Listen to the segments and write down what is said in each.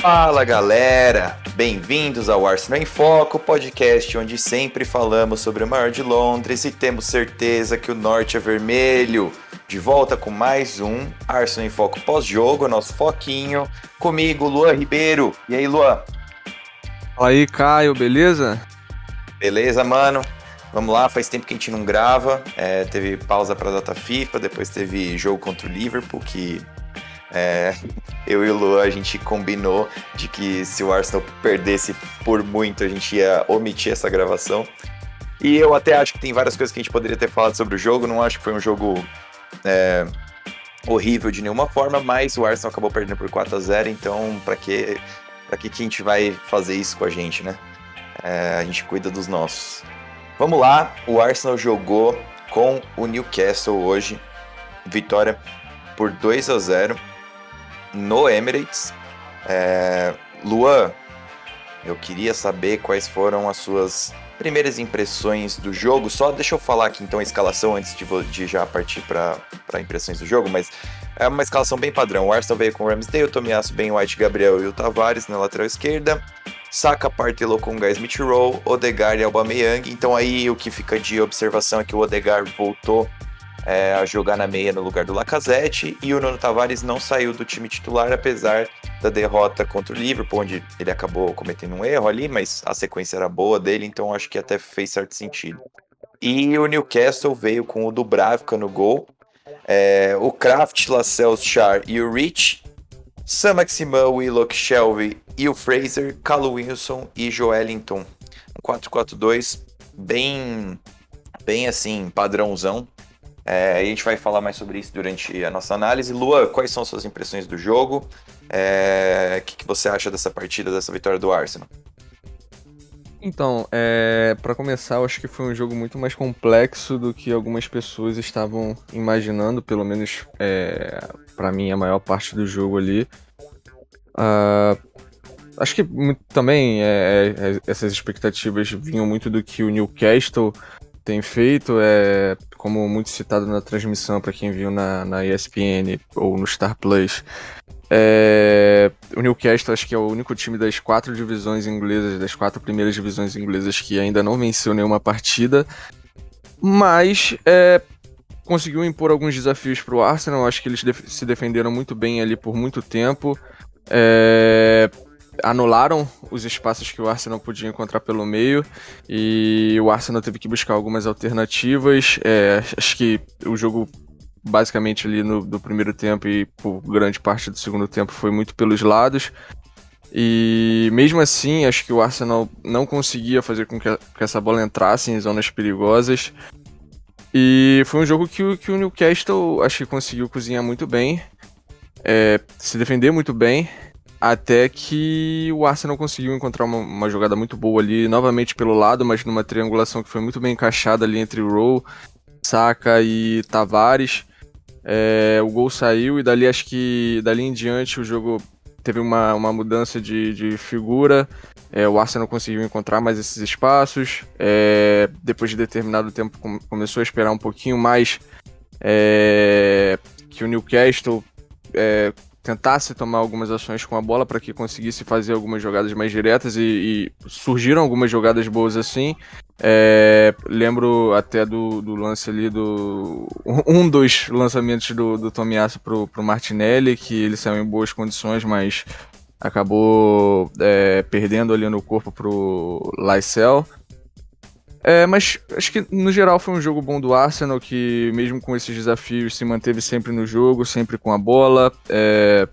Fala galera, bem-vindos ao Arsenal em Foco, podcast onde sempre falamos sobre o maior de Londres e temos certeza que o norte é vermelho. De volta com mais um Arsenal em Foco pós-jogo, nosso foquinho. Comigo, Luan Ribeiro. E aí, Luan? Fala aí, Caio, beleza? Beleza, mano. Vamos lá, faz tempo que a gente não grava. É, teve pausa para data FIFA, depois teve jogo contra o Liverpool, que é, eu e o Luan a gente combinou de que se o Arsenal perdesse por muito, a gente ia omitir essa gravação. E eu até acho que tem várias coisas que a gente poderia ter falado sobre o jogo. Não acho que foi um jogo é, horrível de nenhuma forma, mas o Arsenal acabou perdendo por 4 a 0 então para que, pra que, que a gente vai fazer isso com a gente, né? É, a gente cuida dos nossos. Vamos lá, o Arsenal jogou com o Newcastle hoje. Vitória por 2 a 0 no Emirates. É... Luan, eu queria saber quais foram as suas primeiras impressões do jogo. Só deixa eu falar aqui então a escalação antes de, de já partir para impressões do jogo, mas é uma escalação bem padrão. O Arsenal veio com o Ramsdale, Tomiasso, Ben White, Gabriel e o Tavares na lateral esquerda. Saka, Partey, Lokonga, Smith Rowe, Odegaard e Aubameyang. Então aí o que fica de observação é que o Odegaard voltou é, a jogar na meia no lugar do Lacazette e o Nuno Tavares não saiu do time titular apesar da derrota contra o Liverpool, onde ele acabou cometendo um erro ali, mas a sequência era boa dele, então acho que até fez certo sentido. E o Newcastle veio com o Dubravka no gol, é, o Kraft, Lascelles, Char e o Rich, Sam Maximan, Willock, Shelby e o Fraser, Callum Wilson e Joelinton. Um 4-4-2 bem, bem assim, padrãozão. É, a gente vai falar mais sobre isso durante a nossa análise. Lua, quais são suas impressões do jogo? É, o que, que, você acha dessa partida, dessa vitória do Arsenal? Então, é, para começar, eu acho que foi um jogo muito mais complexo do que algumas pessoas estavam imaginando, pelo menos é, para mim, a maior parte do jogo ali. Uh, acho que também é, é, essas expectativas vinham muito do que o Newcastle tem feito, é, como muito citado na transmissão para quem viu na, na ESPN ou no Star Plus. É, o Newcastle acho que é o único time das quatro divisões inglesas, das quatro primeiras divisões inglesas que ainda não venceu nenhuma partida, mas é, conseguiu impor alguns desafios para o Arsenal. Acho que eles def se defenderam muito bem ali por muito tempo. É, anularam os espaços que o Arsenal podia encontrar pelo meio e o Arsenal teve que buscar algumas alternativas. É, acho que o jogo basicamente ali no, no primeiro tempo e por grande parte do segundo tempo foi muito pelos lados. E mesmo assim, acho que o Arsenal não conseguia fazer com que, que essa bola entrasse em zonas perigosas. E foi um jogo que, que o Newcastle acho que conseguiu cozinhar muito bem, é, se defender muito bem. Até que o Arsenal conseguiu encontrar uma, uma, jogada muito boa ali, novamente pelo lado, mas numa triangulação que foi muito bem encaixada ali entre Rowe, Saka e Tavares. É, o gol saiu e dali acho que dali em diante o jogo teve uma, uma mudança de, de figura. É, o Arsenal conseguiu encontrar mais esses espaços. É, depois de determinado tempo começou a esperar um pouquinho mais é, que o Newcastle é, tentasse tomar algumas ações com a bola para que conseguisse fazer algumas jogadas mais diretas e, e surgiram algumas jogadas boas assim. É, lembro até do, do, lance ali do. Um dos lançamentos do, do Tomiasso pro, pro Martinelli, que ele saiu em boas condições, mas acabou é, perdendo ali no corpo pro Lysel. É, mas acho que no geral foi um jogo bom do Arsenal, que mesmo com esses desafios se manteve sempre no jogo, sempre com a bola, é,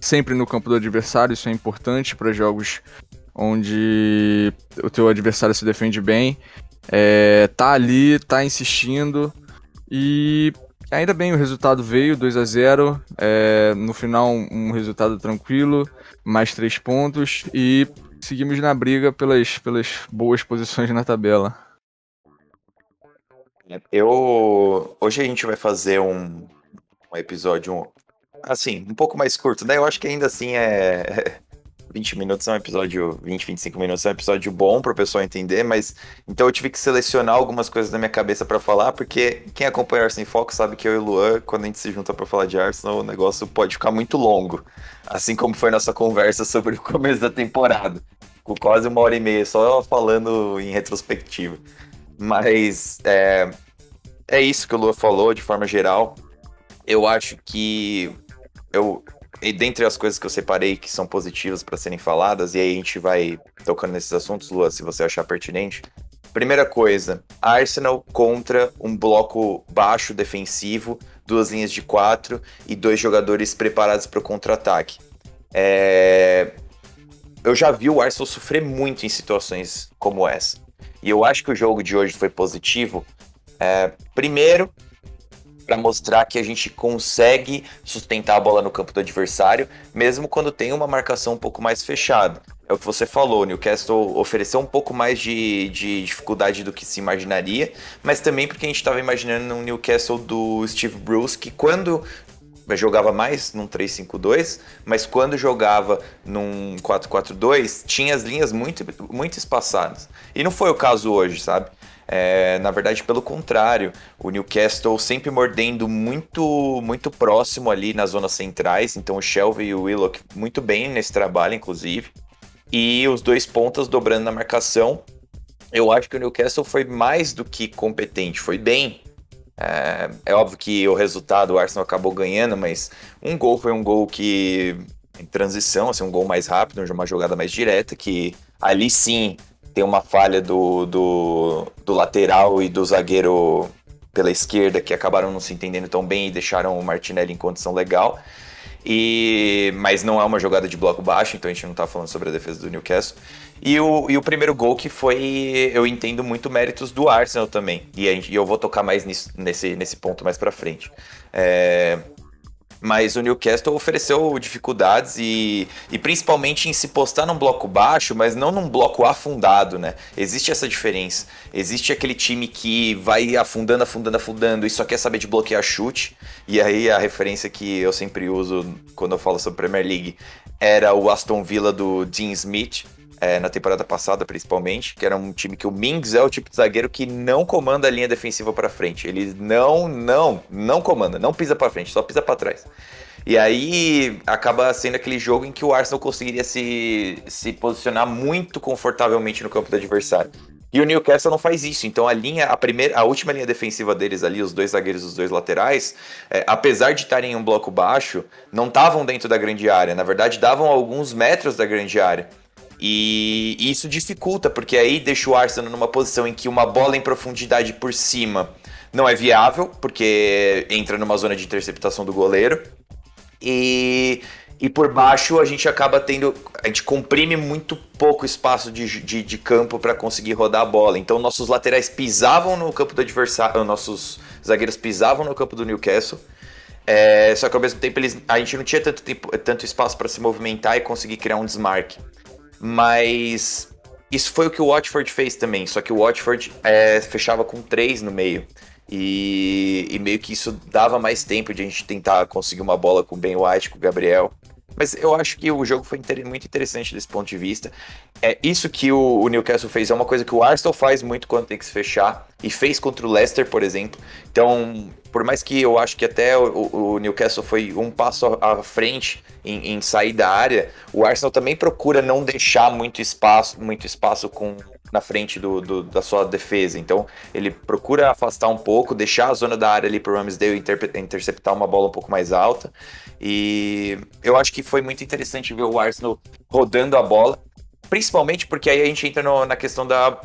sempre no campo do adversário, isso é importante para jogos onde o teu adversário se defende bem. É, tá ali, tá insistindo e ainda bem o resultado veio, 2 a 0 é, no final um resultado tranquilo, mais três pontos e seguimos na briga pelas, pelas boas posições na tabela. Eu hoje a gente vai fazer um, um episódio assim um pouco mais curto, né? Eu acho que ainda assim é 20 minutos é um episódio, 20, 25 minutos é um episódio bom para o pessoal entender, mas então eu tive que selecionar algumas coisas da minha cabeça para falar, porque quem acompanha Arsenal em Foco sabe que eu e o Luan, quando a gente se junta para falar de Arsenal, o negócio pode ficar muito longo, assim como foi nossa conversa sobre o começo da temporada. Ficou quase uma hora e meia só falando em retrospectiva. Mas é, é isso que o Luan falou de forma geral. Eu acho que eu e dentre as coisas que eu separei que são positivas para serem faladas, e aí a gente vai tocando nesses assuntos, Lua, se você achar pertinente. Primeira coisa, Arsenal contra um bloco baixo defensivo, duas linhas de quatro e dois jogadores preparados para o contra-ataque. É... Eu já vi o Arsenal sofrer muito em situações como essa. E eu acho que o jogo de hoje foi positivo. É... Primeiro, para mostrar que a gente consegue sustentar a bola no campo do adversário, mesmo quando tem uma marcação um pouco mais fechada. É o que você falou, Newcastle ofereceu um pouco mais de, de dificuldade do que se imaginaria, mas também porque a gente estava imaginando um Newcastle do Steve Bruce que quando jogava mais num 3-5-2, mas quando jogava num 4-4-2, tinha as linhas muito, muito espaçadas. E não foi o caso hoje, sabe? É, na verdade, pelo contrário, o Newcastle sempre mordendo muito muito próximo ali nas zonas centrais, então o Shelby e o Willock muito bem nesse trabalho, inclusive. E os dois pontas dobrando na marcação. Eu acho que o Newcastle foi mais do que competente, foi bem. É, é óbvio que o resultado, o Arsenal acabou ganhando, mas um gol foi um gol que em transição, assim, um gol mais rápido, uma jogada mais direta, que ali sim tem uma falha do, do, do lateral e do zagueiro pela esquerda que acabaram não se entendendo tão bem e deixaram o Martinelli em condição legal. E, mas não é uma jogada de bloco baixo, então a gente não está falando sobre a defesa do Newcastle. E o, e o primeiro gol que foi, eu entendo muito méritos do Arsenal também. E, gente, e eu vou tocar mais nisso, nesse, nesse ponto mais para frente. É, mas o Newcastle ofereceu dificuldades e, e principalmente em se postar num bloco baixo, mas não num bloco afundado, né? Existe essa diferença. Existe aquele time que vai afundando, afundando, afundando e só quer saber de bloquear chute. E aí a referência que eu sempre uso quando eu falo sobre Premier League era o Aston Villa do Dean Smith, é, na temporada passada, principalmente, que era um time que o Mings é o tipo de zagueiro que não comanda a linha defensiva para frente. Ele não, não, não comanda, não pisa para frente, só pisa para trás. E aí acaba sendo aquele jogo em que o Arsenal conseguiria se, se posicionar muito confortavelmente no campo do adversário. E o Newcastle não faz isso. Então a linha, a primeira, a última linha defensiva deles ali, os dois zagueiros, os dois laterais, é, apesar de estarem em um bloco baixo, não estavam dentro da grande área. Na verdade, davam alguns metros da grande área. E isso dificulta, porque aí deixa o Arsenal numa posição em que uma bola em profundidade por cima não é viável, porque entra numa zona de interceptação do goleiro. E, e por baixo a gente acaba tendo. A gente comprime muito pouco espaço de, de, de campo para conseguir rodar a bola. Então nossos laterais pisavam no campo do adversário, nossos zagueiros pisavam no campo do Newcastle. É, só que ao mesmo tempo eles, a gente não tinha tanto, tempo, tanto espaço para se movimentar e conseguir criar um desmarque. Mas isso foi o que o Watford fez também, só que o Watford é, fechava com três no meio. E, e, meio que isso dava mais tempo de a gente tentar conseguir uma bola com o Ben White, com o Gabriel. Mas eu acho que o jogo foi inter muito interessante desse ponto de vista. É isso que o, o, Newcastle fez é uma coisa que o Arsenal faz muito quando tem que se fechar e fez contra o Leicester, por exemplo. Então, por mais que eu acho que até o, o Newcastle foi um passo à frente em, em, sair da área, o Arsenal também procura não deixar muito espaço, muito espaço com na frente do, do, da sua defesa. Então, ele procura afastar um pouco, deixar a zona da área ali para o Ramsdale inter interceptar uma bola um pouco mais alta. E eu acho que foi muito interessante ver o Arsenal rodando a bola, principalmente porque aí a gente entra no, na questão da,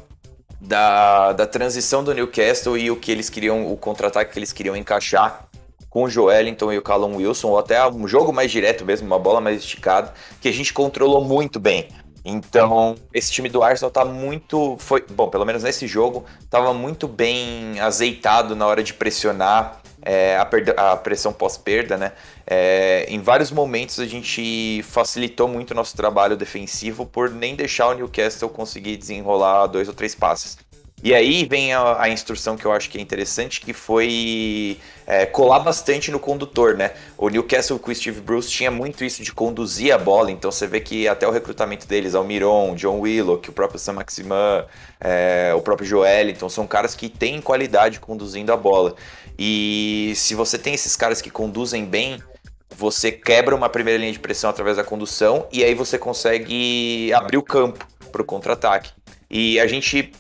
da, da transição do Newcastle e o que eles queriam, o contra-ataque que eles queriam encaixar com o Joelinton e o Callum Wilson, ou até um jogo mais direto mesmo, uma bola mais esticada, que a gente controlou muito bem. Então, esse time do Arsenal tá muito. Foi, bom, pelo menos nesse jogo, estava muito bem azeitado na hora de pressionar é, a, perda, a, pressão pós-perda, né? É, em vários momentos a gente facilitou muito o nosso trabalho defensivo por nem deixar o Newcastle conseguir desenrolar dois ou três passes. E aí vem a, a instrução que eu acho que é interessante, que foi é, colar bastante no condutor, né? O Newcastle com o Steve Bruce tinha muito isso de conduzir a bola, então você vê que até o recrutamento deles, Almiron, John Willock, o próprio Sam Maximan, é, o próprio Joel, então são caras que têm qualidade conduzindo a bola. E se você tem esses caras que conduzem bem, você quebra uma primeira linha de pressão através da condução e aí você consegue abrir o campo para o contra-ataque. E a gente,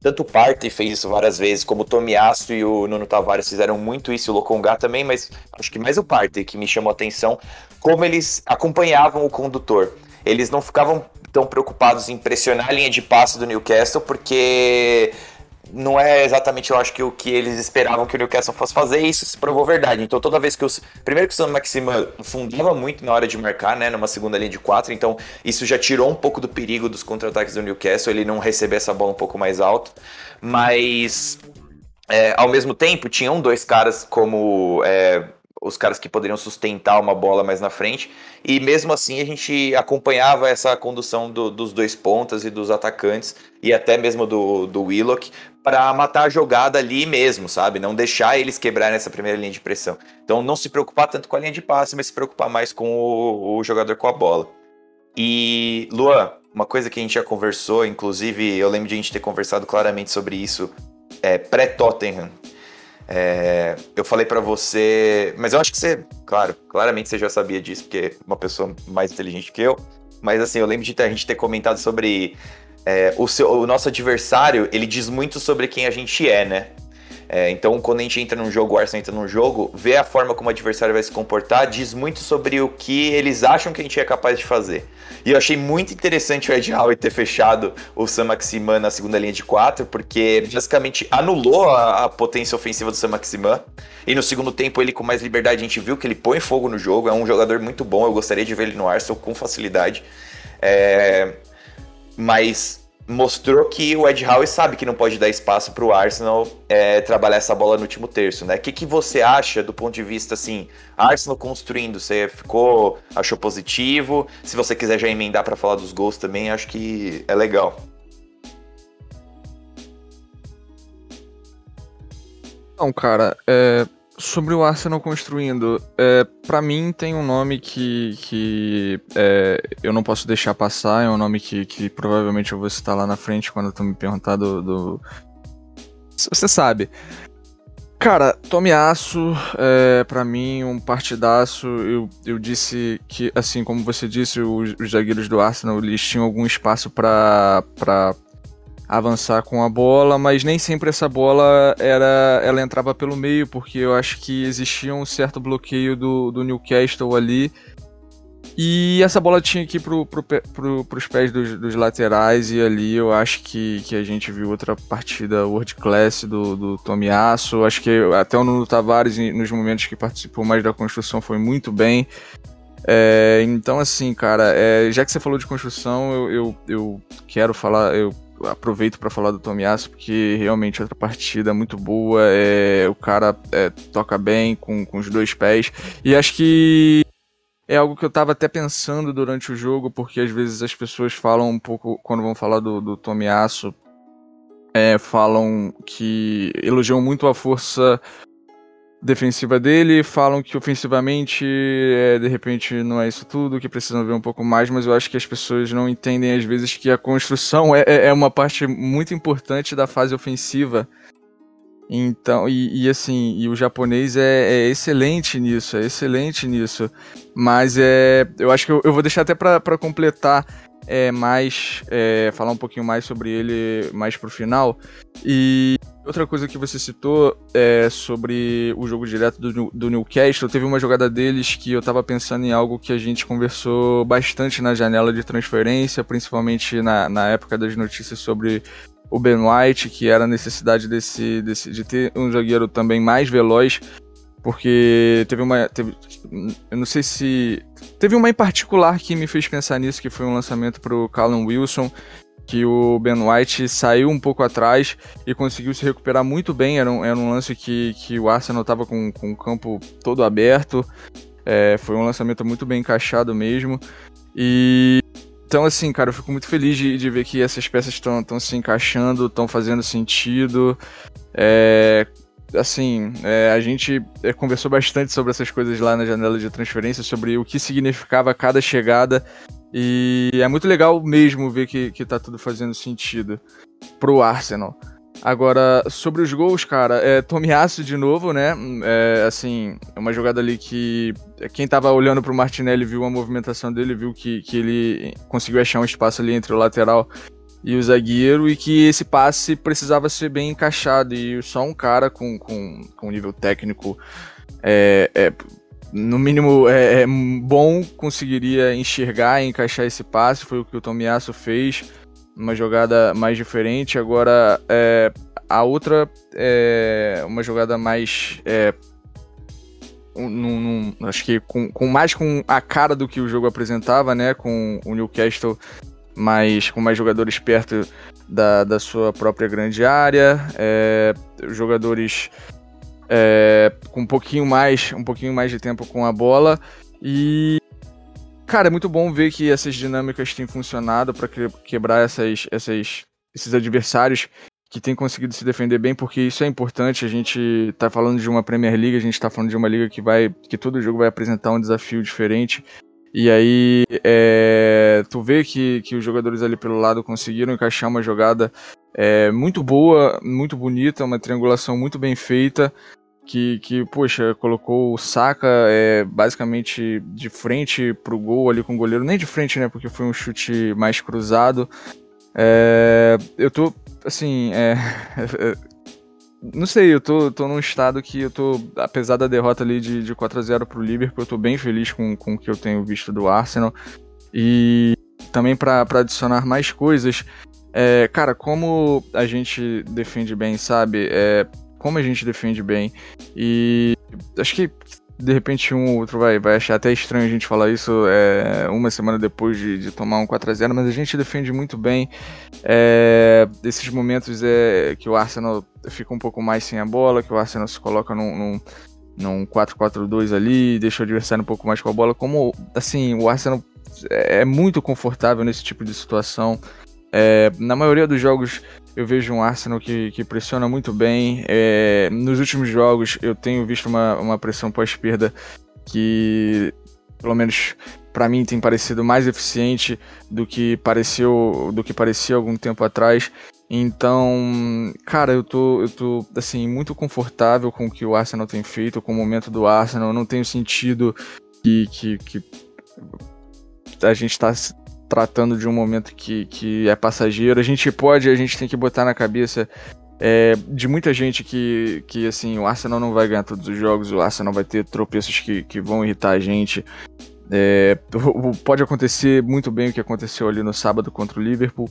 tanto o Partey fez isso várias vezes, como o Tomiasso e o Nuno Tavares fizeram muito isso, o Locongá também, mas acho que mais o Partey que me chamou a atenção, como eles acompanhavam o condutor. Eles não ficavam tão preocupados em pressionar a linha de passe do Newcastle, porque não é exatamente, eu acho que o que eles esperavam que o Newcastle fosse fazer, e isso se provou verdade. Então, toda vez que os. Primeiro que o Sam Maxima fundava muito na hora de marcar, né? Numa segunda linha de quatro, então isso já tirou um pouco do perigo dos contra-ataques do Newcastle, ele não receber essa bola um pouco mais alto. Mas. É, ao mesmo tempo, tinham dois caras como. É, os caras que poderiam sustentar uma bola mais na frente. E mesmo assim a gente acompanhava essa condução do, dos dois pontas e dos atacantes, e até mesmo do, do Willock, para matar a jogada ali mesmo, sabe? Não deixar eles quebrarem essa primeira linha de pressão. Então não se preocupar tanto com a linha de passe, mas se preocupar mais com o, o jogador com a bola. E, Luan, uma coisa que a gente já conversou, inclusive eu lembro de a gente ter conversado claramente sobre isso é, pré-Tottenham, é, eu falei para você, mas eu acho que você, claro, claramente você já sabia disso, porque é uma pessoa mais inteligente que eu. Mas assim, eu lembro de a gente ter comentado sobre é, o, seu, o nosso adversário, ele diz muito sobre quem a gente é, né? É, então, quando a gente entra num jogo, o Arsenal entra num jogo, ver a forma como o adversário vai se comportar diz muito sobre o que eles acham que a gente é capaz de fazer. E eu achei muito interessante o Ed Howe ter fechado o Sam Maximan na segunda linha de quatro, porque basicamente anulou a, a, potência ofensiva do Sam Maximan. E no segundo tempo, ele com mais liberdade, a gente viu que ele põe fogo no jogo. É um jogador muito bom, eu gostaria de ver ele no Arsenal com facilidade. É... Mas mostrou que o Ed Howe sabe que não pode dar espaço para o Arsenal é, trabalhar essa bola no último terço, né? O que, que você acha do ponto de vista assim, Arsenal construindo? Você ficou, achou positivo? Se você quiser já emendar para falar dos gols também, acho que é legal. Não, cara, é, Sobre o Arsenal construindo, é, para mim tem um nome que, que é, eu não posso deixar passar, é um nome que, que provavelmente eu vou citar lá na frente quando tu me perguntar do. do... Você sabe. Cara, Tomiaço, é, para mim, um partidaço. Eu, eu disse que, assim como você disse, os, os zagueiros do Arsenal eles tinham algum espaço para avançar com a bola, mas nem sempre essa bola era ela entrava pelo meio, porque eu acho que existia um certo bloqueio do, do Newcastle ali. E essa bola tinha que ir pro, pro, pro, pros pés dos, dos, laterais, e ali eu acho que, que a gente viu outra partida world class do, do Tomiasso. Acho que até o Nuno Tavares, nos momentos que participou mais da construção, foi muito bem. É, então, assim, cara, é, já que você falou de construção, eu, eu, eu quero falar, eu aproveito para falar do Tomiasso, porque realmente outra partida muito boa. É, o cara é, toca bem com, com os dois pés. E acho que é algo que eu estava até pensando durante o jogo, porque às vezes as pessoas falam um pouco, quando vão falar do, do Tomiasso, é, falam que elogiam muito a força defensiva dele, falam que ofensivamente, é, de repente, não é isso tudo, que precisam ver um pouco mais, mas eu acho que as pessoas não entendem às vezes que a construção é, é, é uma parte muito importante da fase ofensiva. Então, e, e assim, e o japonês é, é, excelente nisso, é excelente nisso. Mas é, eu acho que eu, eu vou deixar até para completar é, mais, é, falar um pouquinho mais sobre ele mais pro final. E Outra coisa que você citou é sobre o jogo direto do, do Newcastle. Teve uma jogada deles que eu tava pensando em algo que a gente conversou bastante na janela de transferência, principalmente na, na época das notícias sobre o Ben White, que era a necessidade desse, desse, de ter um zagueiro também mais veloz, porque teve uma. Teve, eu não sei se. Teve uma em particular que me fez pensar nisso, que foi um lançamento para o Callum Wilson, que o Ben White saiu um pouco atrás e conseguiu se recuperar muito bem. Era um, era um lance que, que o Arsenal estava com, com o campo todo aberto. É, foi um lançamento muito bem encaixado mesmo. E então, assim, cara, eu fico muito feliz de, de ver que essas peças estão se encaixando, estão fazendo sentido. É, assim, é, a gente é, conversou bastante sobre essas coisas lá na janela de transferência, sobre o que significava cada chegada. E é muito legal mesmo ver que, que tá tudo fazendo sentido pro Arsenal. Agora, sobre os gols, cara, é Tomiasso de novo, né? É, assim, é uma jogada ali que quem tava olhando pro Martinelli viu a movimentação dele, viu que, que ele conseguiu achar um espaço ali entre o lateral e o zagueiro e que esse passe precisava ser bem encaixado e só um cara com, com, com nível técnico é, é no mínimo é, é, bom conseguiria enxergar e encaixar esse passe, foi o que o Tomiasso fez uma jogada mais diferente. Agora, é, a outra é uma jogada mais. Num, acho que com, com, mais com a cara do que o jogo apresentava, né? Com o Newcastle mais, com mais jogadores perto da, da sua própria grande área, é, jogadores é, com um pouquinho mais um pouquinho mais de tempo com a bola e Cara, é muito bom ver que essas dinâmicas têm funcionado para que, quebrar essas, essas, esses adversários que têm conseguido se defender bem, porque isso é importante. A gente tá falando de uma Premier League, a gente tá falando de uma liga que vai. que todo jogo vai apresentar um desafio diferente. E aí, é, tu vê que, que os jogadores ali pelo lado conseguiram encaixar uma jogada é, muito boa, muito bonita, uma triangulação muito bem feita que, que poxa, colocou o Saka é, basicamente de frente pro gol ali com o goleiro, nem de frente, né, porque foi um chute mais cruzado. É, eu tô, assim, é, não sei, eu tô, tô num estado que eu tô, apesar da derrota ali de, de 4 a 0 pro Liverpool, eu tô bem feliz com, com o que eu tenho visto do Arsenal. E também para adicionar mais coisas, é, cara, como a gente defende bem, sabe? É, como a gente defende bem. E acho que de repente um ou outro vai, vai achar até estranho a gente falar isso é, uma semana depois de, de tomar um 4x0, mas a gente defende muito bem. É, esses momentos é, que o Arsenal fica um pouco mais sem a bola, que o Arsenal se coloca num, num, num 4-4-2 ali, deixa o adversário um pouco mais com a bola. Como assim, o Arsenal é muito confortável nesse tipo de situação. É, na maioria dos jogos eu vejo um Arsenal que, que pressiona muito bem. É, nos últimos jogos eu tenho visto uma, uma pressão pós-perda que, pelo menos para mim, tem parecido mais eficiente do que pareceu do que parecia algum tempo atrás. Então, cara, eu tô, eu tô assim, muito confortável com o que o Arsenal tem feito, com o momento do Arsenal. Eu não tenho sentido que, que, que a gente está tratando de um momento que, que é passageiro. A gente pode, a gente tem que botar na cabeça é, de muita gente que, que assim, o Arsenal não vai ganhar todos os jogos, o Arsenal vai ter tropeços que, que vão irritar a gente. É, pode acontecer muito bem o que aconteceu ali no sábado contra o Liverpool.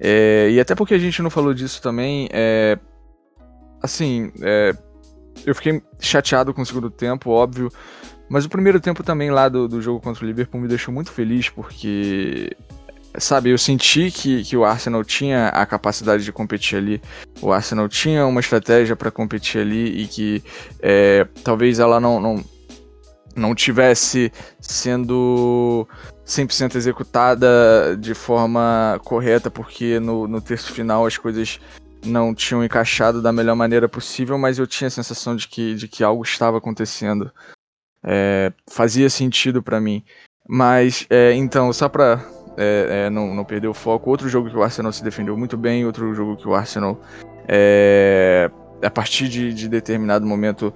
É, e até porque a gente não falou disso também, é, assim, é, eu fiquei chateado com o segundo tempo, óbvio. Mas o primeiro tempo também lá do, do jogo contra o Liverpool me deixou muito feliz, porque sabe, eu senti que, que o Arsenal tinha a capacidade de competir ali, o Arsenal tinha uma estratégia para competir ali e que é, talvez ela não, não, não tivesse sendo 100% executada de forma correta, porque no, no terço final as coisas não tinham encaixado da melhor maneira possível, mas eu tinha a sensação de que, de que algo estava acontecendo é, fazia sentido para mim. Mas, é, então, só pra é, é, não, não perder o foco, outro jogo que o Arsenal se defendeu muito bem, outro jogo que o Arsenal, é, a partir de, de determinado momento,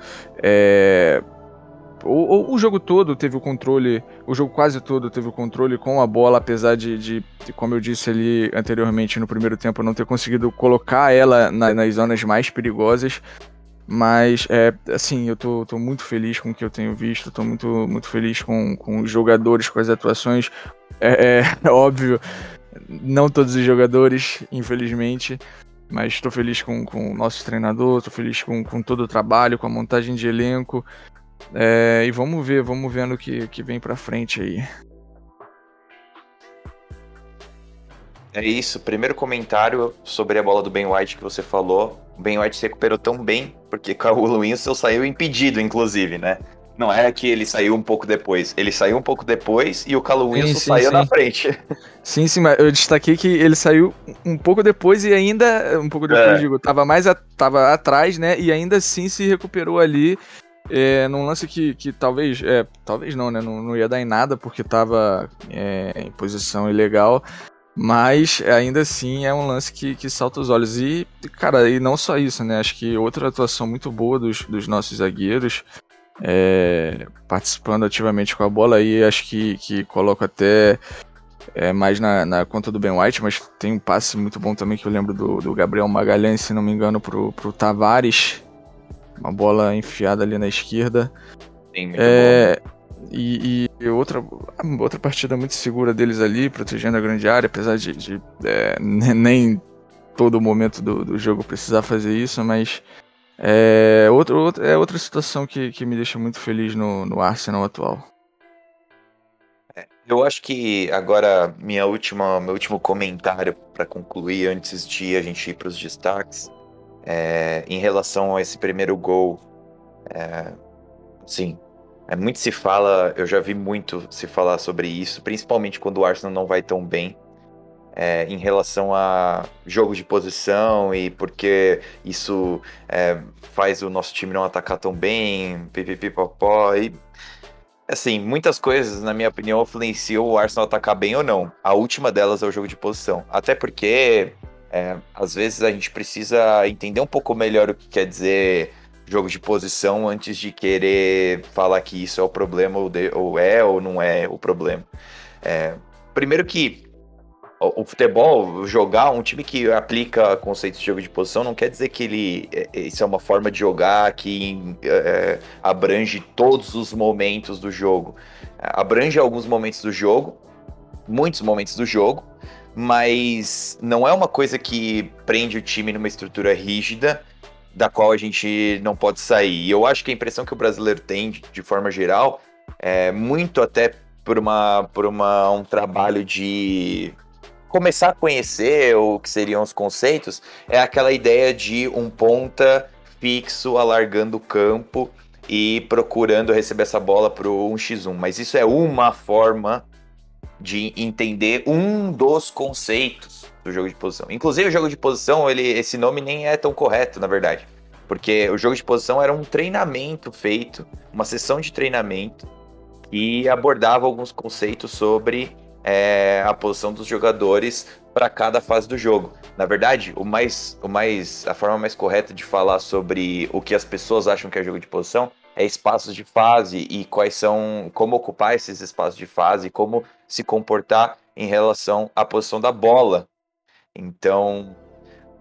é, o, jogo todo teve o controle, o jogo quase todo teve o controle com a bola, apesar de, de, de como eu disse ali anteriormente no primeiro tempo, não ter conseguido colocar ela na, nas zonas mais perigosas. Mas, é, assim, eu tô, tô muito feliz com o que eu tenho visto, tô muito, muito feliz com, com os jogadores, com as atuações. É, é óbvio, não todos os jogadores, infelizmente, mas estou feliz com, com o nosso treinador, estou feliz com, com todo o trabalho, com a montagem de elenco. É, e vamos ver, vamos vendo o que, que vem pra frente aí. É isso. Primeiro comentário sobre a bola do Ben White que você falou. O Ben White se recuperou tão bem, porque o Winston saiu impedido, inclusive, né? Não é que ele saiu um pouco depois. Ele saiu um pouco depois e o Calo Wilson saiu sim. na frente. Sim, sim, mas eu destaquei que ele saiu um pouco depois e ainda. Um pouco depois, é. digo, tava mais a, tava atrás, né? E ainda assim se recuperou ali. É, num lance que, que talvez. É, talvez não, né? Não, não ia dar em nada porque tava é, em posição ilegal. Mas ainda assim é um lance que, que salta os olhos. E, cara, e não só isso, né? Acho que outra atuação muito boa dos, dos nossos zagueiros é, participando ativamente com a bola aí, acho que, que coloco até é, mais na, na, conta do Ben White, mas tem um passe muito bom também que eu lembro do, do Gabriel Magalhães, se não me engano, pro, pro Tavares. Uma bola enfiada ali na esquerda. Sim, muito é, bom. E, e, outra, outra partida muito segura deles ali, protegendo a grande área, apesar de, de é, nem todo momento do, do jogo precisar fazer isso, mas é, outra, outra, é outra situação que, que me deixa muito feliz no, no Arsenal atual. É, eu acho que agora minha última, meu último comentário para concluir antes de a gente ir para os destaques, é, em relação a esse primeiro gol, é, sim, é, muito se fala, eu já vi muito se falar sobre isso, principalmente quando o Arsenal não vai tão bem é, em relação a jogo de posição e porque isso é, faz o nosso time não atacar tão bem, pipipipopó, e assim, muitas coisas, na minha opinião, influenciam o Arsenal atacar bem ou não. A última delas é o jogo de posição. Até porque, é, às vezes, a gente precisa entender um pouco melhor o que quer dizer jogo de posição antes de querer falar que isso é o problema ou, de, ou é ou não é o problema. É, primeiro que o, futebol, jogar, um time que aplica conceitos de jogo de posição, não quer dizer que ele. É, é, isso é uma forma de jogar que é, abrange todos os momentos do jogo. Abrange alguns momentos do jogo, muitos momentos do jogo, mas não é uma coisa que prende o time numa estrutura rígida da qual a gente não pode sair. E eu acho que a impressão que o brasileiro tem, de forma geral, é muito até por, uma, por uma, um trabalho de começar a conhecer o que seriam os conceitos, é aquela ideia de um ponta fixo alargando o campo e procurando receber essa bola para o 1x1. Mas isso é uma forma de entender um dos conceitos do jogo de posição. Inclusive, o jogo de posição, ele, esse nome nem é tão correto, na verdade. Porque o jogo de posição era um treinamento feito, uma sessão de treinamento, que abordava alguns conceitos sobre é, a posição dos jogadores para cada fase do jogo. Na verdade, o mais, o mais, a forma mais correta de falar sobre o que as pessoas acham que é jogo de posição é espaços de fase e quais são, como ocupar esses espaços de fase, como se comportar em relação à posição da bola. Então,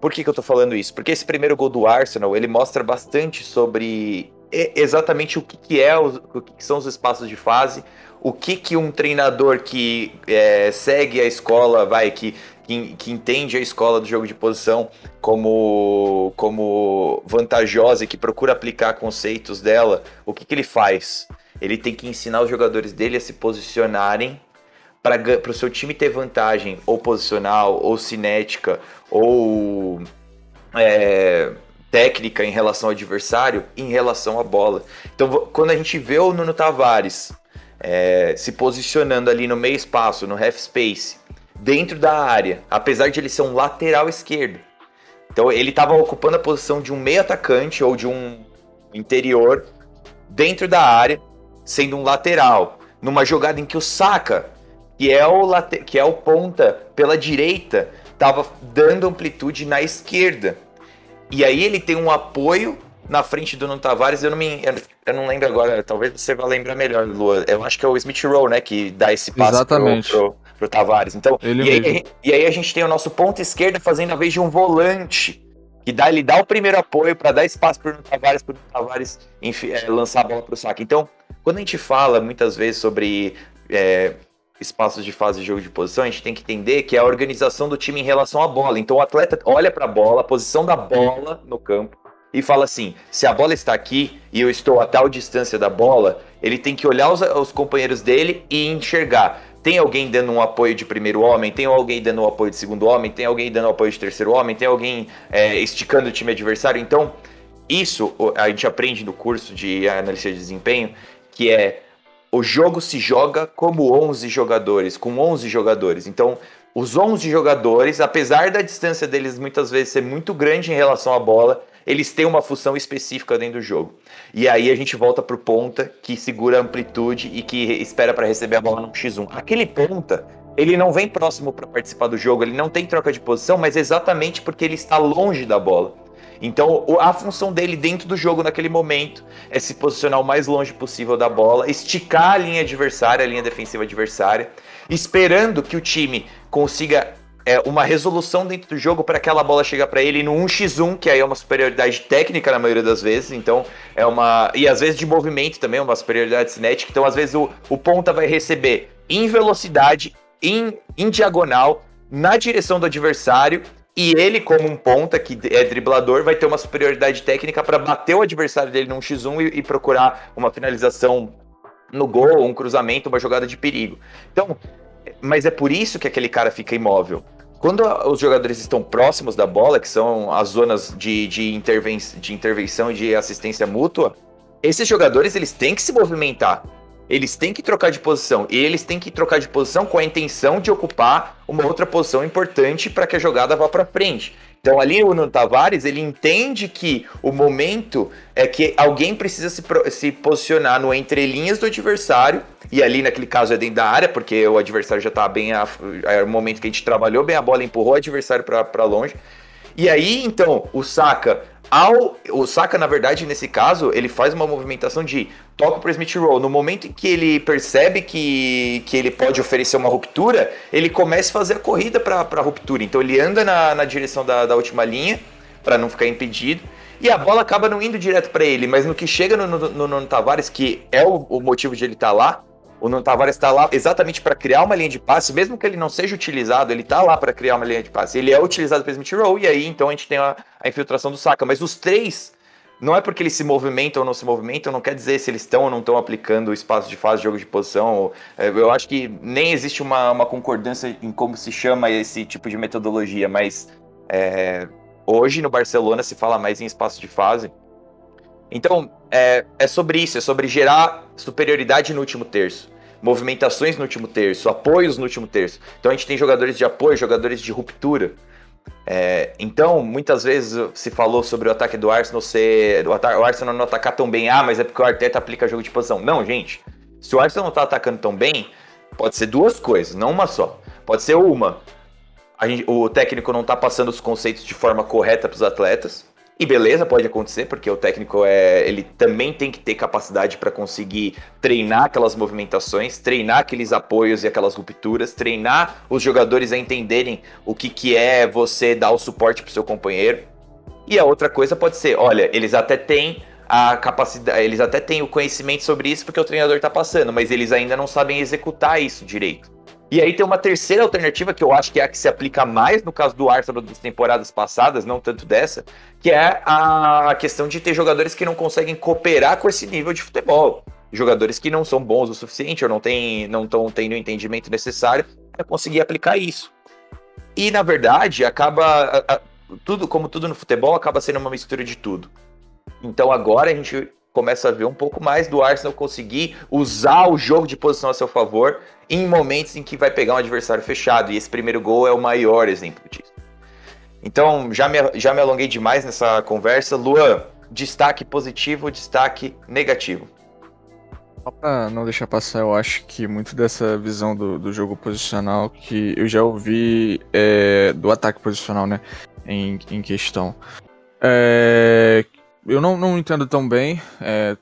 por que, que eu tô falando isso? Porque esse primeiro gol do Arsenal, ele mostra bastante sobre exatamente o que, que é, o que são os espaços de fase, o que, que um treinador que é, segue a escola, vai, que, que, que, entende a escola do jogo de posição como, como vantajosa e que procura aplicar conceitos dela, o que, que ele faz? Ele tem que ensinar os jogadores dele a se posicionarem para o seu time ter vantagem ou posicional, ou cinética, ou é, técnica em relação ao adversário, em relação à bola. Então, quando a gente vê o Nuno Tavares é, se posicionando ali no meio espaço, no half space, dentro da área, apesar de ele ser um lateral esquerdo. Então ele estava ocupando a posição de um meio atacante ou de um interior dentro da área, sendo um lateral, numa jogada em que o Saka, que é o, late... que é o ponta pela direita, estava dando amplitude na esquerda. E aí ele tem um apoio na frente do Nuno Tavares, eu não me eu não lembro agora, talvez você vá lembrar melhor, Lua. Eu acho que é o Smith Rowe, né, que dá esse passo Exatamente. Pro, pro, pro Tavares. Então, e aí, e aí, a gente tem o nosso ponto esquerdo fazendo a vez de um volante, que dá, ele dá o primeiro apoio para dar espaço pro Nuno Tavares, pro Tavares enfim, é, lançar a bola pro saque. Então, quando a gente fala muitas vezes sobre é, espaços de fase de jogo de posição, a gente tem que entender que é a organização do time em relação à bola. Então o atleta olha para a bola, a posição da bola no campo, e fala assim: se a bola está aqui e eu estou a tal distância da bola, ele tem que olhar os, os companheiros dele e enxergar. Tem alguém dando um apoio de primeiro homem, tem alguém dando um apoio de segundo homem, tem alguém dando um apoio de terceiro homem, tem alguém é, esticando o time adversário. Então, isso a gente aprende no curso de análise de desempenho que é o jogo se joga como 11 jogadores, com 11 jogadores. Então, os 11 jogadores, apesar da distância deles muitas vezes ser muito grande em relação à bola, eles têm uma função específica dentro do jogo. E aí a gente volta pro ponta que segura a amplitude e que espera para receber a bola no X1. Aquele ponta, ele não vem próximo para participar do jogo, ele não tem troca de posição, mas exatamente porque ele está longe da bola. Então, a função dele dentro do jogo naquele momento é se posicionar o mais longe possível da bola, esticar a linha adversária, a linha defensiva adversária, esperando que o time consiga é, uma resolução dentro do jogo para aquela bola chegar para ele no 1x1, que aí é uma superioridade técnica na maioria das vezes, então é uma. E às vezes de movimento também, uma superioridade cinética. Então, às vezes, o, o ponta vai receber em velocidade, em, em diagonal, na direção do adversário e ele, como um ponta que é driblador, vai ter uma superioridade técnica para bater o adversário dele num X1 e, e, procurar uma finalização no gol, um cruzamento, uma jogada de perigo. Então, mas é por isso que aquele cara fica imóvel. Quando os jogadores estão próximos da bola, que são as zonas de, de, interven de intervenção e de assistência mútua, esses jogadores eles têm que se movimentar eles têm que trocar de posição. E eles têm que trocar de posição com a intenção de ocupar uma outra posição importante para que a jogada vá para frente. Então ali o Nuno Tavares, ele entende que o momento é que alguém precisa se, se posicionar no entrelinhas do adversário, e ali naquele caso é dentro da área, porque o adversário já está bem, a, é o momento que a gente trabalhou bem a bola, empurrou o adversário para longe. E aí, então, o Saka ao, o Saka, na verdade, nesse caso, ele faz uma movimentação de toca para Smith Roll. No momento em que ele percebe que, que ele pode oferecer uma ruptura, ele começa a fazer a corrida para a ruptura. Então ele anda na, na direção da, da última linha para não ficar impedido. E a bola acaba não indo direto para ele, mas no que chega no, no, no, no Tavares, que é o, o motivo de ele estar tá lá, o Nuno Tavares está lá exatamente para criar uma linha de passe, mesmo que ele não seja utilizado, ele está lá para criar uma linha de passe. Ele é utilizado pelo Smith Rowe, e aí então a gente tem a, a, infiltração do Saka. Mas os três, não é porque eles se movimentam ou não se movimentam, não quer dizer se eles estão ou não estão aplicando o espaço de fase, jogo de posição. É, eu acho que nem existe uma, uma concordância em como se chama esse tipo de metodologia, mas é, hoje no Barcelona se fala mais em espaço de fase. Então, é, é sobre isso, é sobre gerar superioridade no último terço. Movimentações no último terço, apoios no último terço. Então a gente tem jogadores de apoio, jogadores de ruptura. É, então, muitas vezes se falou sobre o ataque do Arsenal ser. O, o, Arsenal não atacar tão bem, ah, mas é porque o Arteta aplica jogo de posição. Não, gente. Se o Arsenal não tá atacando tão bem, pode ser duas coisas, não uma só. Pode ser uma. Gente, o técnico não tá passando os conceitos de forma correta para os atletas. E beleza, pode acontecer, porque o técnico é, ele também tem que ter capacidade para conseguir treinar aquelas movimentações, treinar aqueles apoios e aquelas rupturas, treinar os jogadores a entenderem o que, que é você dar o suporte para seu companheiro. E a outra coisa pode ser, olha, eles até têm a capacidade, eles até têm o conhecimento sobre isso porque o treinador está passando, mas eles ainda não sabem executar isso direito. E aí tem uma terceira alternativa que eu acho que é a que se aplica mais no caso do Arsenal das temporadas passadas, não tanto dessa, que é a questão de ter jogadores que não conseguem cooperar com esse nível de futebol. Jogadores que não são bons o suficiente ou não estão não tendo o entendimento necessário para conseguir aplicar isso. E na verdade, acaba. A, a, tudo, como tudo no futebol, acaba sendo uma mistura de tudo. Então agora a gente começa a ver um pouco mais do Arsenal conseguir usar o jogo de posição a seu favor em momentos em que vai pegar um adversário fechado. E esse primeiro gol é o maior exemplo disso. Então, já me, já me alonguei demais nessa conversa. Luan, destaque positivo, destaque negativo. Só pra não deixar passar, eu acho que muito dessa visão do, do jogo posicional que eu já ouvi é, do ataque posicional, né? Em, em questão. É, eu não, não entendo tão bem. É,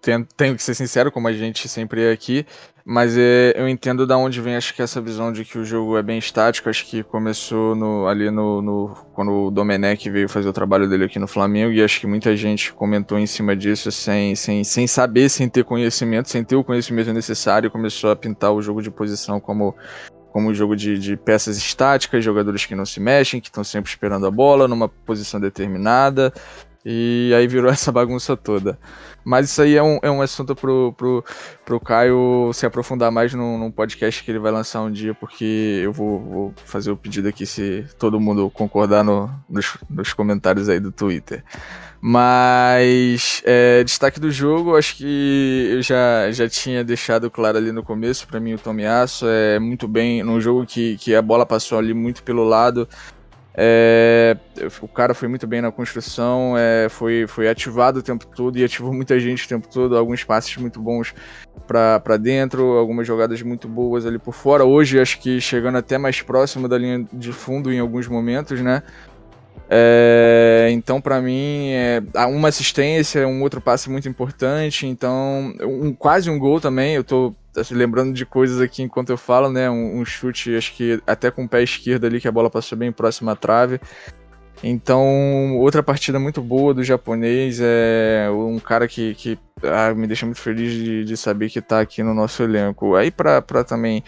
tenho, tenho, que ser sincero, como a gente sempre é aqui. Mas é, eu entendo da onde vem, acho que essa visão de que o jogo é bem estático. Acho que começou no, ali no, no, Quando o Domenech veio fazer o trabalho dele aqui no Flamengo. E acho que muita gente comentou em cima disso sem, sem, sem saber, sem ter conhecimento, sem ter o conhecimento necessário. Começou a pintar o jogo de posição como como um jogo de, de, peças estáticas, jogadores que não se mexem, que estão sempre esperando a bola numa posição determinada, e aí virou essa bagunça toda. Mas isso aí é um, é um assunto pro, pro, pro Caio se aprofundar mais num, num podcast que ele vai lançar um dia, porque eu vou, vou fazer o pedido aqui se todo mundo concordar no, nos, nos comentários aí do Twitter. Mas é, destaque do jogo, acho que eu já, já tinha deixado claro ali no começo, para mim o Tomiasso é muito bem num jogo que, que a bola passou ali muito pelo lado. É, o cara foi muito bem na construção, é, foi, foi ativado o tempo todo e ativou muita gente o tempo todo, alguns passes muito bons para dentro, algumas jogadas muito boas ali por fora. Hoje acho que chegando até mais próximo da linha de fundo em alguns momentos, né? É, então, para mim, é, uma assistência, um outro passe muito importante. Então, um, quase um gol também. Eu tô assim, lembrando de coisas aqui enquanto eu falo, né? Um, um, chute, acho que até com o pé esquerdo ali, que a bola passou bem próxima à trave. Então, outra partida muito boa do japonês. É um cara que, que ah, me deixa muito feliz de, de, saber que tá aqui no nosso elenco. Aí, para também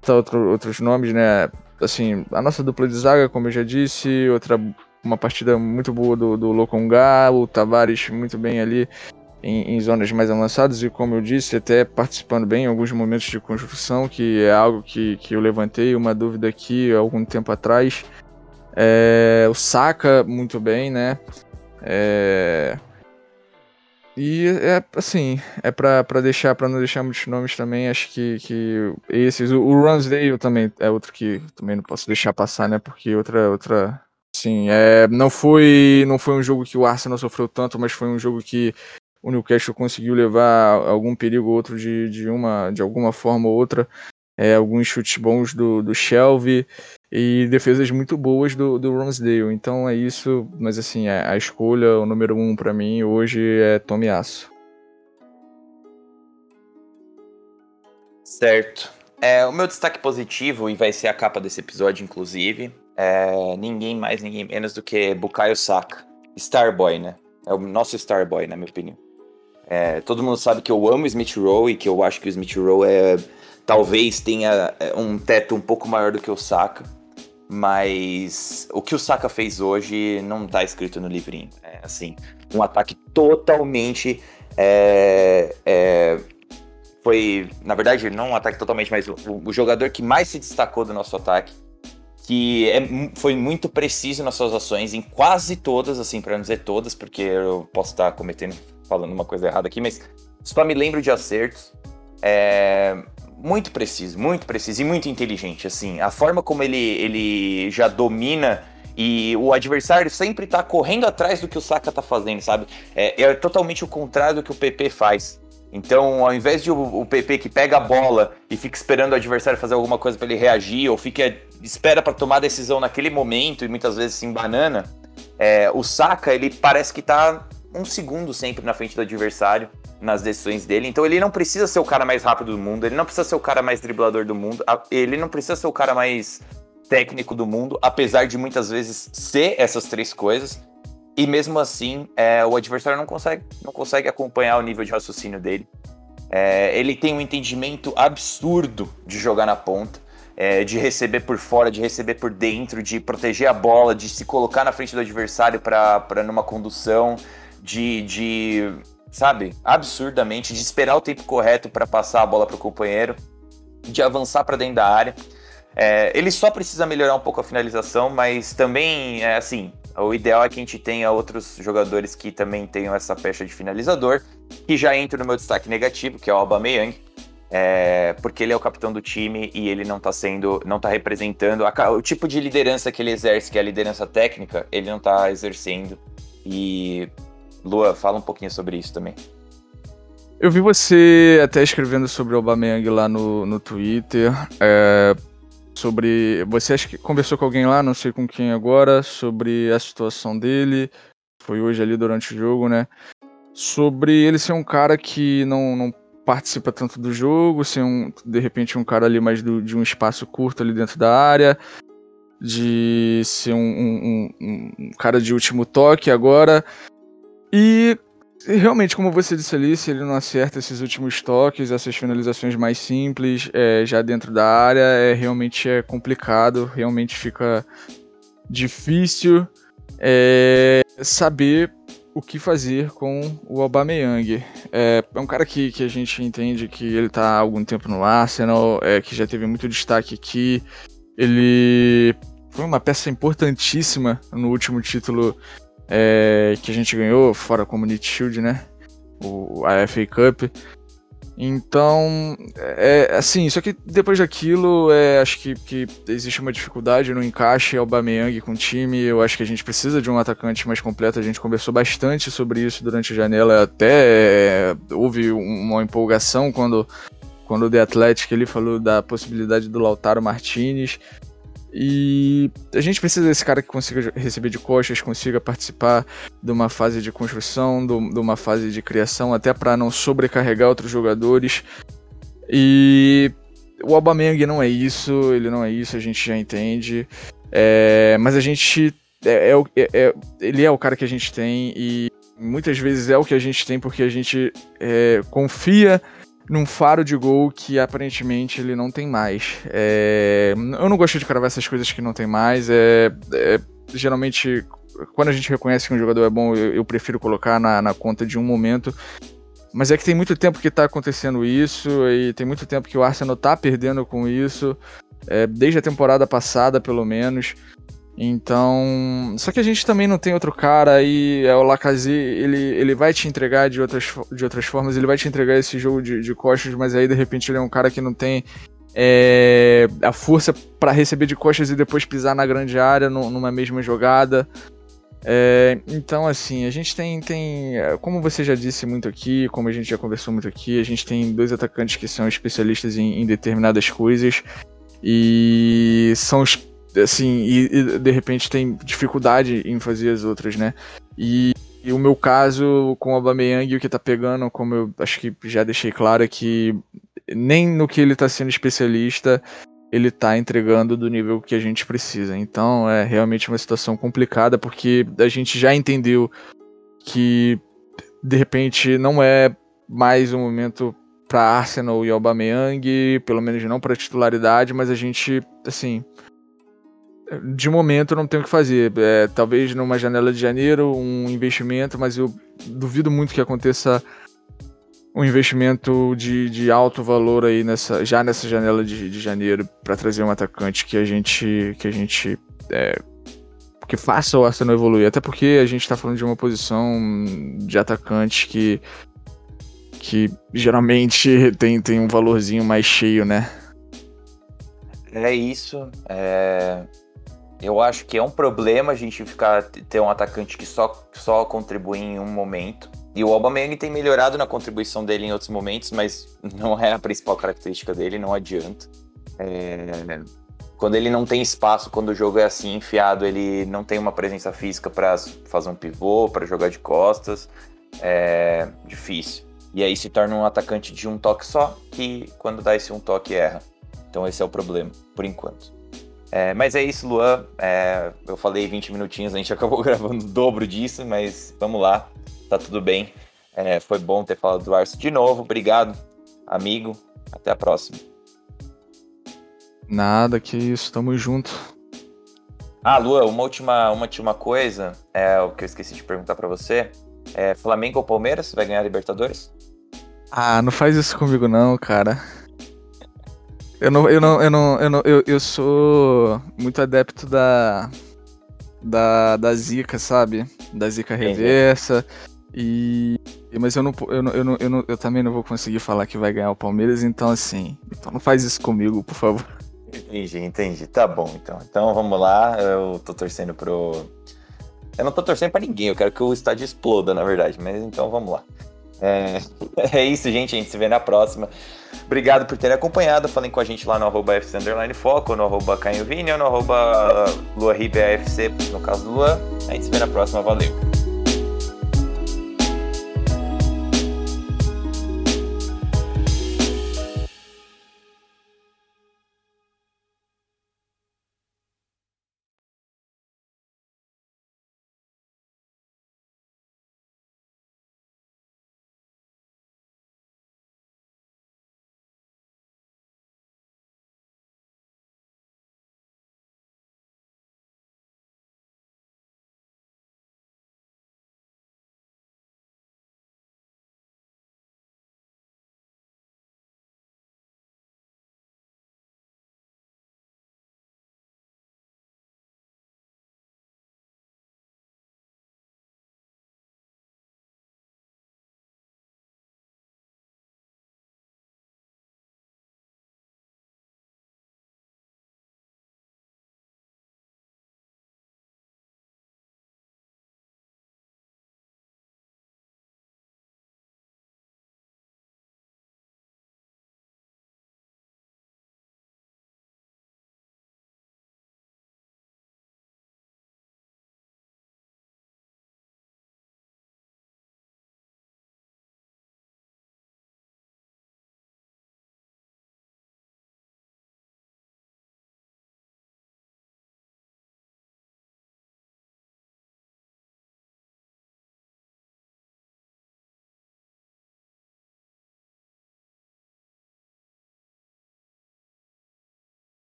tá outro, outros nomes, né? Assim, a nossa dupla de zaga, como eu já disse, outra uma partida muito boa do, do Lokonga, o Tavares muito bem ali em, em, zonas mais avançadas e, como eu disse, até participando bem em alguns momentos de construção, que é algo que, que eu levantei uma dúvida aqui há algum tempo atrás. É, o Saka muito bem, né? É, e é assim, é pra, deixar, para não deixar muitos nomes também, acho que, que esses. O, o Ransdale também é outro que também não posso deixar passar, né? Porque outra, outra Sim, é, não foi não foi um jogo que o Arsenal sofreu tanto, mas foi um jogo que o Newcastle conseguiu levar algum perigo ou outro de, de, uma, de alguma forma ou outra. É, alguns chutes bons do, do Shelby e defesas muito boas do, do Ramsdale. Então é isso, mas assim, a, é, a escolha, o número um para mim hoje é Tomiasso. Certo. É, o meu destaque positivo, e vai ser a capa desse episódio, inclusive, é ninguém mais, ninguém menos do que Bukayo Saka. Starboy, né? É o nosso Starboy, na minha opinião. É, todo mundo sabe que eu amo Smith Rowe e que eu acho que o Smith Rowe é, talvez tenha é, um teto um pouco maior do que o Saka. Mas o que o Saka fez hoje não tá escrito no livrinho. É assim, um ataque totalmente. É, é, foi, na verdade, não um ataque totalmente, mas o, o jogador que mais se destacou do nosso ataque que é, foi muito preciso nas suas ações, em quase todas, assim, para não dizer todas, porque eu posso estar cometendo, falando uma coisa errada aqui, mas só me lembro de acertos. É, muito preciso, muito preciso e muito inteligente, assim. A forma como ele, ele já domina e o adversário sempre tá correndo atrás do que o Saka tá fazendo, sabe? É, é totalmente o contrário do que o PP faz. Então, ao invés de o, o PP que pega a bola e fica esperando o adversário fazer alguma coisa para ele reagir, ou fica espera para tomar a decisão naquele momento e muitas vezes se embanana, é, o Saka ele parece que tá um segundo sempre na frente do adversário nas decisões dele. Então ele não precisa ser o cara mais rápido do mundo, ele não precisa ser o cara mais driblador do mundo, ele não precisa ser o cara mais técnico do mundo, apesar de muitas vezes ser essas três coisas. E mesmo assim, é, o adversário não consegue, não consegue acompanhar o nível de raciocínio dele. É, ele tem um entendimento absurdo de jogar na ponta, é, de receber por fora, de receber por dentro, de proteger a bola, de se colocar na frente do adversário para numa condução, de, de, sabe, absurdamente, de esperar o tempo correto para passar a bola para o companheiro, de avançar para dentro da área. É, ele só precisa melhorar um pouco a finalização, mas também, é assim, o ideal é que a gente tenha outros jogadores que também tenham essa pecha de finalizador, que já entra no meu destaque negativo, que é o Aubameyang, é, porque ele é o capitão do time e ele não tá sendo, não tá representando a, o tipo de liderança que ele exerce, que é a liderança técnica, ele não tá exercendo. E Lua, fala um pouquinho sobre isso também. Eu vi você até escrevendo sobre o Aubameyang lá no, no Twitter. É, sobre. Você acha que conversou com alguém lá, não sei com quem agora, sobre a situação dele. Foi hoje ali durante o jogo, né? Sobre ele ser um cara que não, não participa tanto do jogo, ser um, de repente um cara ali mais do, de um espaço curto ali dentro da área, de ser um, um, um, um cara de último toque agora. E realmente, como você disse ali, se ele não acerta esses últimos toques, essas finalizações mais simples, é, já dentro da área, é realmente é complicado, realmente fica difícil é, saber o que fazer com o Aubameyang. É, é um cara que, que a gente entende que ele está há algum tempo no Arsenal, é, que já teve muito destaque aqui. Ele foi uma peça importantíssima no último título é, que a gente ganhou, fora a Community Shield, né? O, a FA Cup. Então, é assim, só que depois daquilo, é, acho que, que existe uma dificuldade no encaixe Aubameyang com o time. Eu acho que a gente precisa de um atacante mais completo. A gente conversou bastante sobre isso durante a janela. Até é, houve uma empolgação quando, quando o The Athletic ele falou da possibilidade do Lautaro Martinez. E a gente precisa desse cara que consiga receber de costas, consiga participar de uma fase de construção, de uma fase de criação, até para não sobrecarregar outros jogadores. E o Aubameyang não é isso, ele não é isso, a gente já entende. É, mas a gente é, é, é, é, ele é o cara que a gente tem e muitas vezes é o que a gente tem porque a gente é, confia num faro de gol que aparentemente ele não tem mais. É... Eu não gosto de cravar essas coisas que não tem mais. É... é... Geralmente, quando a gente reconhece que um jogador é bom, eu, eu prefiro colocar na, na, conta de um momento. Mas é que tem muito tempo que está acontecendo isso, e tem muito tempo que o Arsenal está perdendo com isso, é, desde a temporada passada, pelo menos. Então, só que a gente também não tem outro cara e é o Lacazette, ele, ele vai te entregar de outras, de outras formas, ele vai te entregar esse jogo de, de costas, mas aí de repente ele é um cara que não tem é, a força para receber de costas e depois pisar na grande área no, numa mesma jogada. É, então, assim, a gente tem, tem, como você já disse muito aqui, como a gente já conversou muito aqui, a gente tem dois atacantes que são especialistas em, em determinadas coisas e são os assim, e, e, de repente tem dificuldade em fazer as outras, né? E, e o meu caso com o Aubameyang, o que tá pegando, como eu acho que já deixei claro, é que nem no que ele tá sendo especialista ele tá entregando do nível que a gente precisa. Então é realmente uma situação complicada, porque a gente já entendeu que de repente não é mais um momento para Arsenal e Aubameyang, pelo menos não para titularidade, mas a gente, assim, de momento não tem o que fazer. É, talvez numa janela de janeiro, um investimento, mas eu duvido muito que aconteça um investimento de, de alto valor aí nessa, já nessa janela de, de janeiro para trazer um atacante que a gente que a gente é, que faça o Arsenal evoluir. Até porque a gente está falando de uma posição de atacante que que geralmente tem, tem um valorzinho mais cheio, né? É isso. É... Eu acho que é um problema a gente ficar ter um atacante que só, só contribui em um momento. E o Aubameyang tem melhorado na contribuição dele em outros momentos, mas não é a principal característica dele, não adianta. É... Quando ele não tem espaço, quando o jogo é assim enfiado, ele não tem uma presença física para fazer um pivô, para jogar de costas. É difícil. E aí se torna um atacante de um toque só, que quando dá esse um toque erra. Então esse é o problema, por enquanto. É, mas é isso, Luan. É, eu falei 20 minutinhos, a gente acabou gravando o dobro disso, mas vamos lá, tá tudo bem. É, foi bom ter falado do Arce de novo. Obrigado, amigo. Até a próxima. Nada, que isso, tamo junto. Ah, Lua, uma última, uma última coisa, é o que eu esqueci de perguntar para você. É, Flamengo ou Palmeiras vai ganhar a Libertadores? Ah, não faz isso comigo não, cara. Eu não, eu não, eu não, eu não, eu, eu sou muito adepto da, da, da zica, sabe? Da zica reversa. E mas eu não, eu não, eu não, eu não, eu também não vou conseguir falar que vai ganhar o Palmeiras, então assim, então não faz isso comigo, por favor. Entendi, entendi. Tá bom, então. Então vamos lá. Eu tô torcendo pro. Eu não tô torcendo pra ninguém, eu quero que o estádio exploda, na verdade. Mas então vamos lá. É, é isso, gente. A gente se vê na próxima. Obrigado por terem acompanhado. Falem com a gente lá no arroba FC Foco, no arroba Caio Vini, ou no arroba Lua no caso do Luan. A gente se vê na próxima. Valeu.